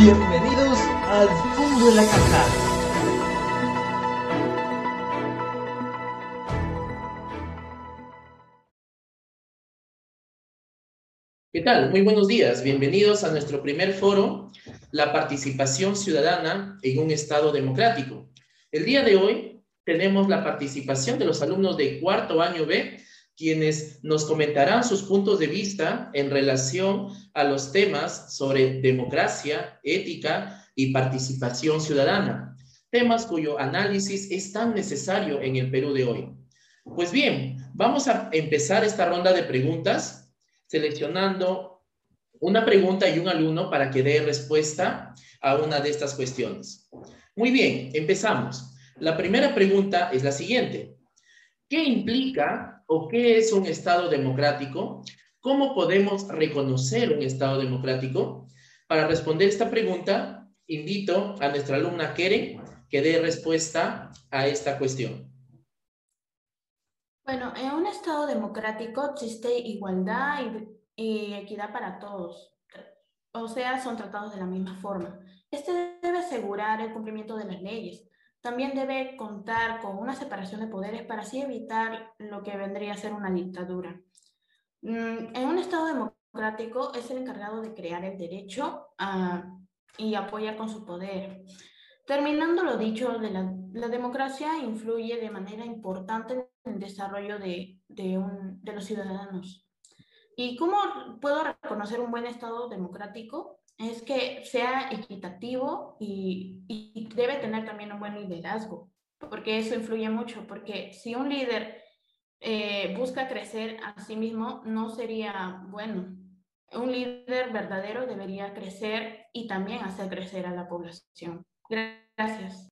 Bienvenidos al Fondo de la Caja. ¿Qué tal? Muy buenos días. Bienvenidos a nuestro primer foro, la participación ciudadana en un Estado democrático. El día de hoy tenemos la participación de los alumnos de cuarto año B quienes nos comentarán sus puntos de vista en relación a los temas sobre democracia, ética y participación ciudadana, temas cuyo análisis es tan necesario en el Perú de hoy. Pues bien, vamos a empezar esta ronda de preguntas seleccionando una pregunta y un alumno para que dé respuesta a una de estas cuestiones. Muy bien, empezamos. La primera pregunta es la siguiente. ¿Qué implica o qué es un Estado democrático? ¿Cómo podemos reconocer un Estado democrático? Para responder esta pregunta, invito a nuestra alumna Keren que dé respuesta a esta cuestión. Bueno, en un Estado democrático existe igualdad y, equidad para todos. O sea, son tratados de la misma forma. Este debe asegurar el cumplimiento de las leyes, también debe contar con una separación de poderes para así evitar lo que vendría a ser una dictadura. Mm, en un Estado democrático es el encargado de crear el derecho ah, y apoyar con su poder. Terminando lo dicho, la, democracia influye de manera importante en el desarrollo de, de los ciudadanos. ¿Y cómo puedo reconocer un buen Estado democrático? Es que sea equitativo y, debe tener también un buen liderazgo, porque eso influye mucho, porque si un líder eh, busca crecer a sí mismo, no sería bueno. Un líder verdadero debería crecer y también hacer crecer a la población. Gracias.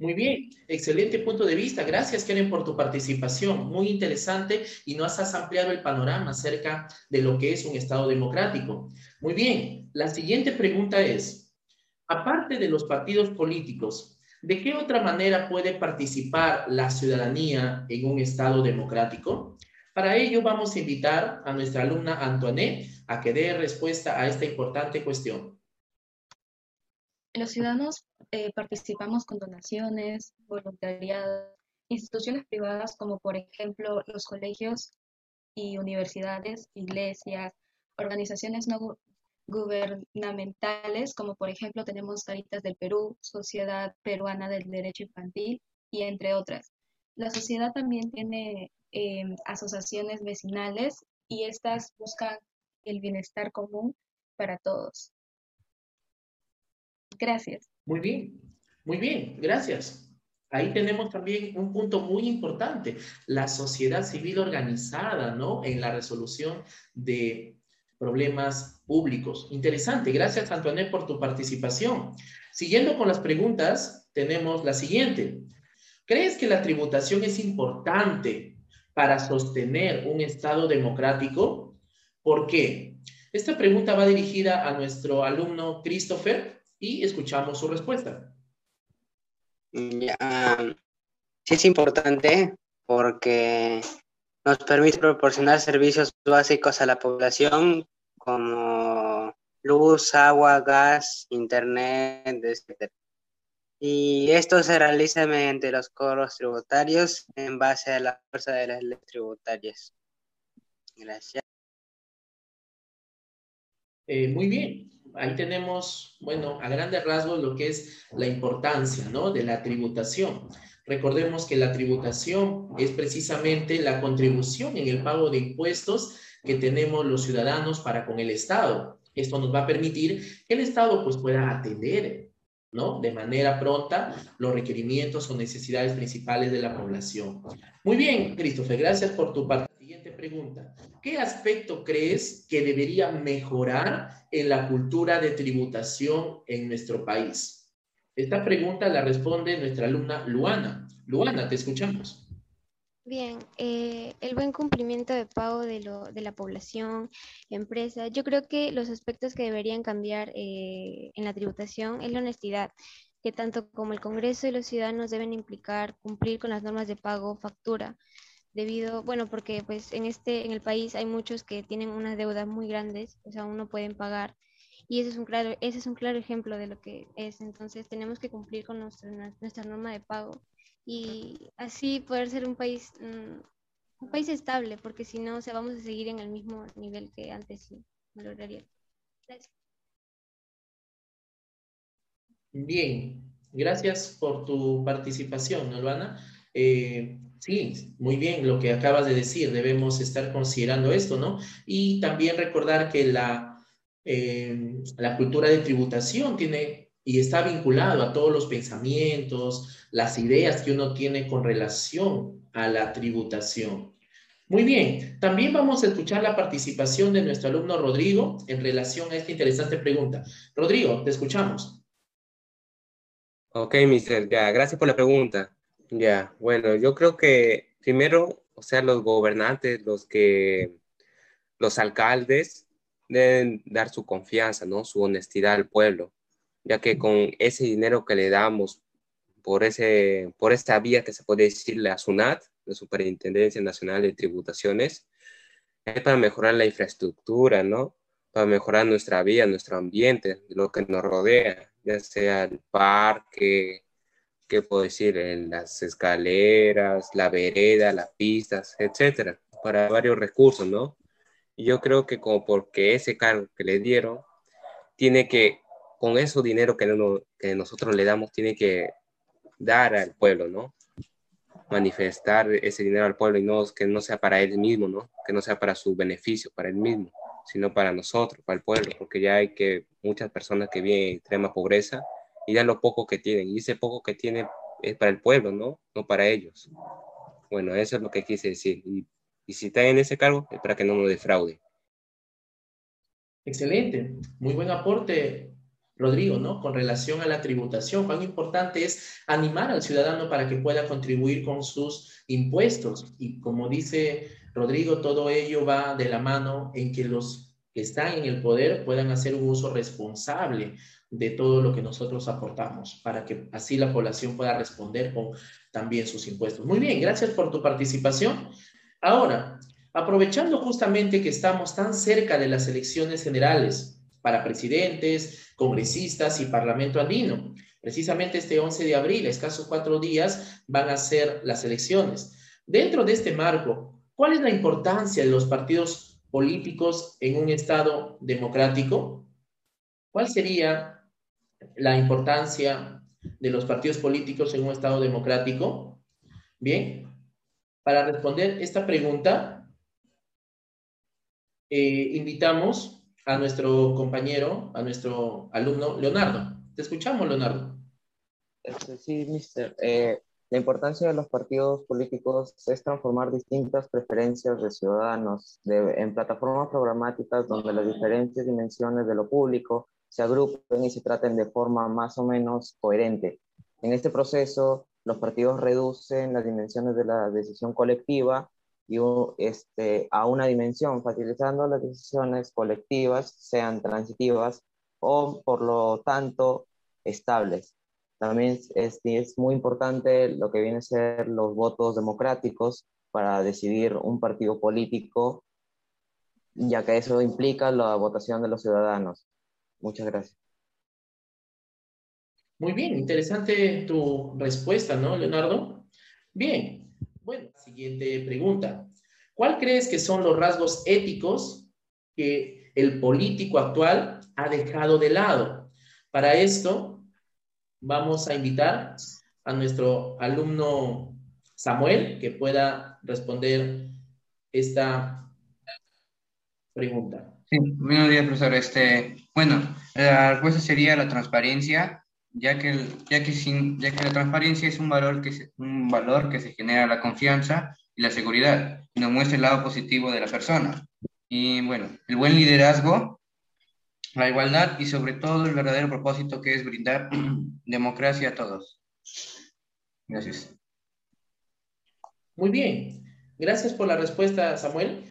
Muy bien, excelente punto de vista. Gracias, Karen, por tu participación. Muy interesante y nos has ampliado el panorama acerca de lo que es un Estado democrático. Muy bien, la siguiente pregunta es, aparte de los partidos políticos, ¿de qué otra manera puede participar la ciudadanía en un Estado democrático? Para ello vamos a invitar a nuestra alumna Antoinette a que dé respuesta a esta importante cuestión. Los ciudadanos eh, participamos con donaciones, voluntariado, instituciones privadas como por ejemplo los colegios y universidades, iglesias, organizaciones no gubernamentales como por ejemplo tenemos Caritas del Perú, Sociedad Peruana del Derecho Infantil y entre otras. La sociedad también tiene em, asociaciones vecinales y estas buscan el bienestar común para todos. Gracias. Muy bien, muy bien, gracias. Ahí tenemos también un punto muy importante, la sociedad civil organizada, ¿no? En la resolución de problemas públicos. Interesante, gracias Antoinette por tu participación. Siguiendo con las preguntas, tenemos la siguiente. ¿Crees que la tributación es importante para sostener un Estado democrático? ¿Por qué? Esta pregunta va dirigida a nuestro alumno Christopher y escuchamos su respuesta. sí es importante porque nos permite proporcionar servicios básicos a la población como luz, agua, gas, internet, etc. Y esto se realiza mediante los cobros tributarios en base a la fuerza de las leyes tributarias. Gracias. Eh, muy bien ahí tenemos, bueno, a grandes rasgos lo que es la importancia, ¿no? De la tributación. Recordemos que la tributación es precisamente la contribución en el pago de impuestos que tenemos los ciudadanos para con el Estado. Esto nos va a permitir que el Estado pues pueda atender, ¿no? De manera pronta los requerimientos o necesidades principales de la población. Muy bien, Christopher, gracias por tu parte pregunta. ¿Qué aspecto crees que debería mejorar en la cultura de tributación en nuestro país? Esta pregunta la responde nuestra alumna Luana. Luana, te escuchamos. Bien, eh, el buen cumplimiento de pago de, la población, empresa. Yo creo que los aspectos que deberían cambiar eh, en la tributación es la honestidad, que tanto como el Congreso y los ciudadanos deben implicar cumplir con las normas de pago, factura, debido, bueno, porque pues en este, en el país hay muchos que tienen unas deudas muy grandes, o sea, aún no pueden pagar Y ese es un claro, ese es un claro ejemplo de lo que es. Entonces tenemos que cumplir con nuestra, nuestra norma de pago y así poder ser un país, mm, un país estable, porque si no, o sea, vamos a seguir en el mismo nivel que antes y no lograría. Gracias. Bien, gracias por tu participación, Albana. Eh, sí, muy bien lo que acabas de decir, debemos estar considerando esto, ¿no? Y también recordar que la, eh, la cultura de tributación tiene y está vinculado a todos los pensamientos, las ideas que uno tiene con relación a la tributación. Muy bien, también vamos a escuchar la participación de nuestro alumno Rodrigo en relación a esta interesante pregunta. Rodrigo, te escuchamos. Ok, mister, ya, gracias por la pregunta. Ya, bueno, yo creo que primero, o sea, los gobernantes, los que, los alcaldes deben dar su confianza, ¿no? Su honestidad al pueblo ya que con ese dinero que le damos por, ese, por esta vía que se puede decir la SUNAT, la Superintendencia Nacional de Tributaciones, es para mejorar la infraestructura, ¿no? Para mejorar nuestra vía, nuestro ambiente, lo que nos rodea, ya sea el parque, ¿qué puedo decir? En las escaleras, la vereda, las pistas, etcétera, para varios recursos, ¿no? Y yo creo que como porque ese cargo que le dieron, tiene que con ese dinero que, que nosotros le damos, tiene que dar al pueblo, ¿no? Manifestar ese dinero al pueblo y no que no sea para él mismo, ¿no? Que no sea para su beneficio, para él mismo, sino para nosotros, para el pueblo, porque ya hay que muchas personas que viven en extrema pobreza y dan lo poco que tienen, y ese poco que tienen es para el pueblo, ¿no? No para ellos. Bueno, eso es lo que quise decir. Y, si está en ese cargo, es para que no nos defraude. Excelente, muy buen aporte, Rodrigo, ¿no? Con relación a la tributación, cuán importante es animar al ciudadano para que pueda contribuir con sus impuestos. Y como dice Rodrigo, todo ello va de la mano en que los están en el poder puedan hacer un uso responsable de todo lo que nosotros aportamos, para que así la población pueda responder con también sus impuestos. Muy bien, gracias por tu participación. Ahora, aprovechando justamente que estamos tan cerca de las elecciones generales, para presidentes, congresistas y parlamento andino. Precisamente este 11 de abril, escasos cuatro días, van a ser las elecciones. Dentro de este marco, ¿cuál es la importancia de los partidos políticos en un Estado democrático? ¿Cuál sería la importancia de los partidos políticos en un Estado democrático? Bien, para responder esta pregunta, eh, invitamos a nuestro compañero, a nuestro alumno Leonardo. Te escuchamos, Leonardo. Este, sí, mister. Eh, la importancia de los partidos políticos es transformar distintas preferencias de ciudadanos en plataformas programáticas donde las diferentes dimensiones de lo público se agrupen y se traten de forma más o menos coherente. En este proceso, los partidos reducen las dimensiones de la decisión colectiva y este, a una dimensión, facilitando las decisiones colectivas, sean transitivas o por lo tanto estables. También es, es muy importante lo que viene a ser los votos democráticos para decidir un partido político, ya que eso implica la votación de los ciudadanos. Muchas gracias. Muy bien, interesante tu respuesta, ¿no, Leonardo? Bien, bueno, siguiente pregunta. ¿Cuál crees que son los rasgos éticos que el político actual ha dejado de lado? Para esto, vamos a invitar a nuestro alumno Samuel que pueda responder esta pregunta. Sí, buenos días, profesor. Este, bueno, la respuesta sería la transparencia ya que, ya que, sin, ya que la transparencia es un valor, que se, un valor que se genera la confianza y la seguridad, y nos muestra el lado positivo de la persona. Y bueno, el buen liderazgo, la igualdad y sobre todo el verdadero propósito que es brindar democracia a todos. Gracias. Muy bien. Gracias por la respuesta, Samuel.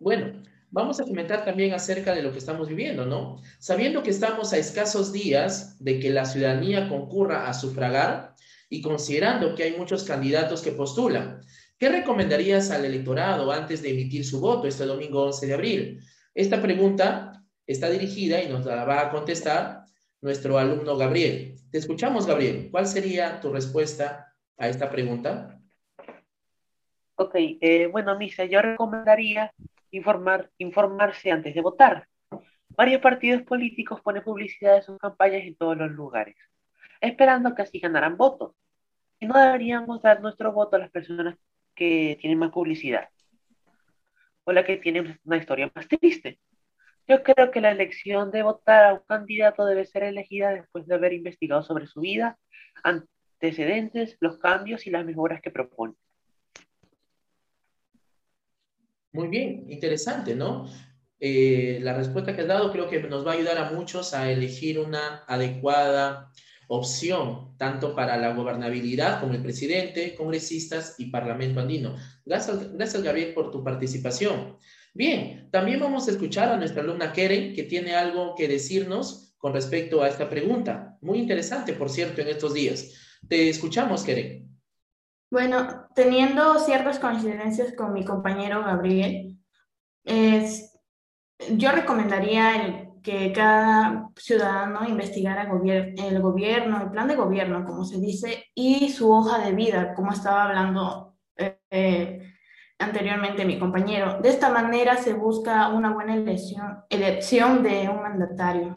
Bueno, vamos a comentar también acerca de lo que estamos viviendo, ¿no? Sabiendo que estamos a escasos días de que la ciudadanía concurra a sufragar y considerando que hay muchos candidatos que postulan, ¿qué recomendarías al electorado antes de emitir su voto este domingo 11 de abril? Esta pregunta está dirigida y nos la va a contestar nuestro alumno Gabriel. Te escuchamos, Gabriel. ¿Cuál sería tu respuesta a esta pregunta? Ok, eh, bueno, Misa, yo recomendaría informar, informarse antes de votar. Varios partidos políticos ponen publicidad de sus campañas en todos los lugares, esperando que así ganaran votos. Y no deberíamos dar nuestro voto a las personas que tienen más publicidad o las que tienen una historia más triste. Yo creo que la elección de votar a un candidato debe ser elegida después de haber investigado sobre su vida, antecedentes, los cambios y las mejoras que propone. Muy bien, interesante, ¿no? Eh, la respuesta que has dado creo que nos va a ayudar a muchos a elegir una adecuada opción, tanto para la gobernabilidad como el presidente, congresistas y parlamento andino. Gracias, gracias Gabriel, por tu participación. Bien, también vamos a escuchar a nuestra alumna Keren, que tiene algo que decirnos con respecto a esta pregunta. Muy interesante, por cierto, en estos días. Te escuchamos, Keren. Bueno, teniendo ciertas coincidencias con mi compañero Gabriel, es, yo recomendaría que cada ciudadano investigara el gobierno, el plan de gobierno, como se dice, y su hoja de vida, como estaba hablando eh, anteriormente mi compañero. De esta manera se busca una buena elección, de un mandatario.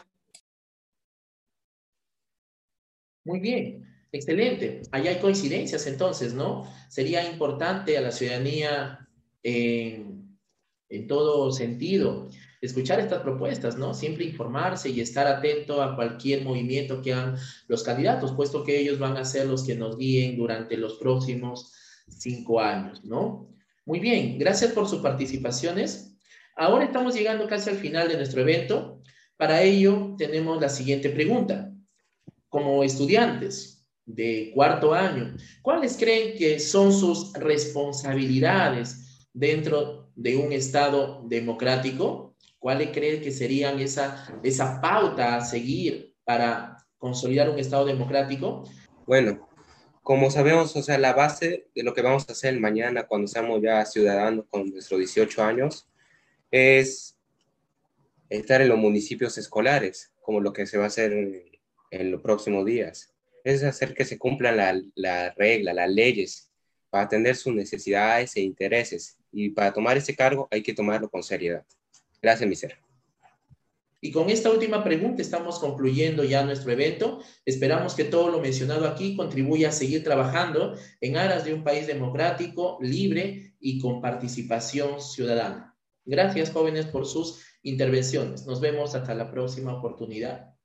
Muy bien. Excelente. Ahí hay coincidencias entonces, ¿no? Sería importante a la ciudadanía en, en todo sentido escuchar estas propuestas, ¿no? Siempre informarse y estar atento a cualquier movimiento que hagan los candidatos, puesto que ellos van a ser los que nos guíen durante los próximos cinco años, ¿no? Muy bien, gracias por sus participaciones. Ahora estamos llegando casi al final de nuestro evento. Para ello tenemos la siguiente pregunta. Como estudiantes, de cuarto año, ¿cuáles creen que son sus responsabilidades dentro de un Estado democrático? ¿Cuáles creen que serían esa, esa pauta a seguir para consolidar un Estado democrático? Bueno, como sabemos, o sea, la base de lo que vamos a hacer mañana cuando seamos ya ciudadanos con nuestros 18 años es estar en los municipios escolares, como lo que se va a hacer en, los próximos días es hacer que se cumplan la, la regla, las leyes, para atender sus necesidades e intereses. Y para tomar ese cargo hay que tomarlo con seriedad. Gracias, mi ser. Y con esta última pregunta estamos concluyendo ya nuestro evento. Esperamos que todo lo mencionado aquí contribuya a seguir trabajando en aras de un país democrático, libre y con participación ciudadana. Gracias, jóvenes, por sus intervenciones. Nos vemos hasta la próxima oportunidad.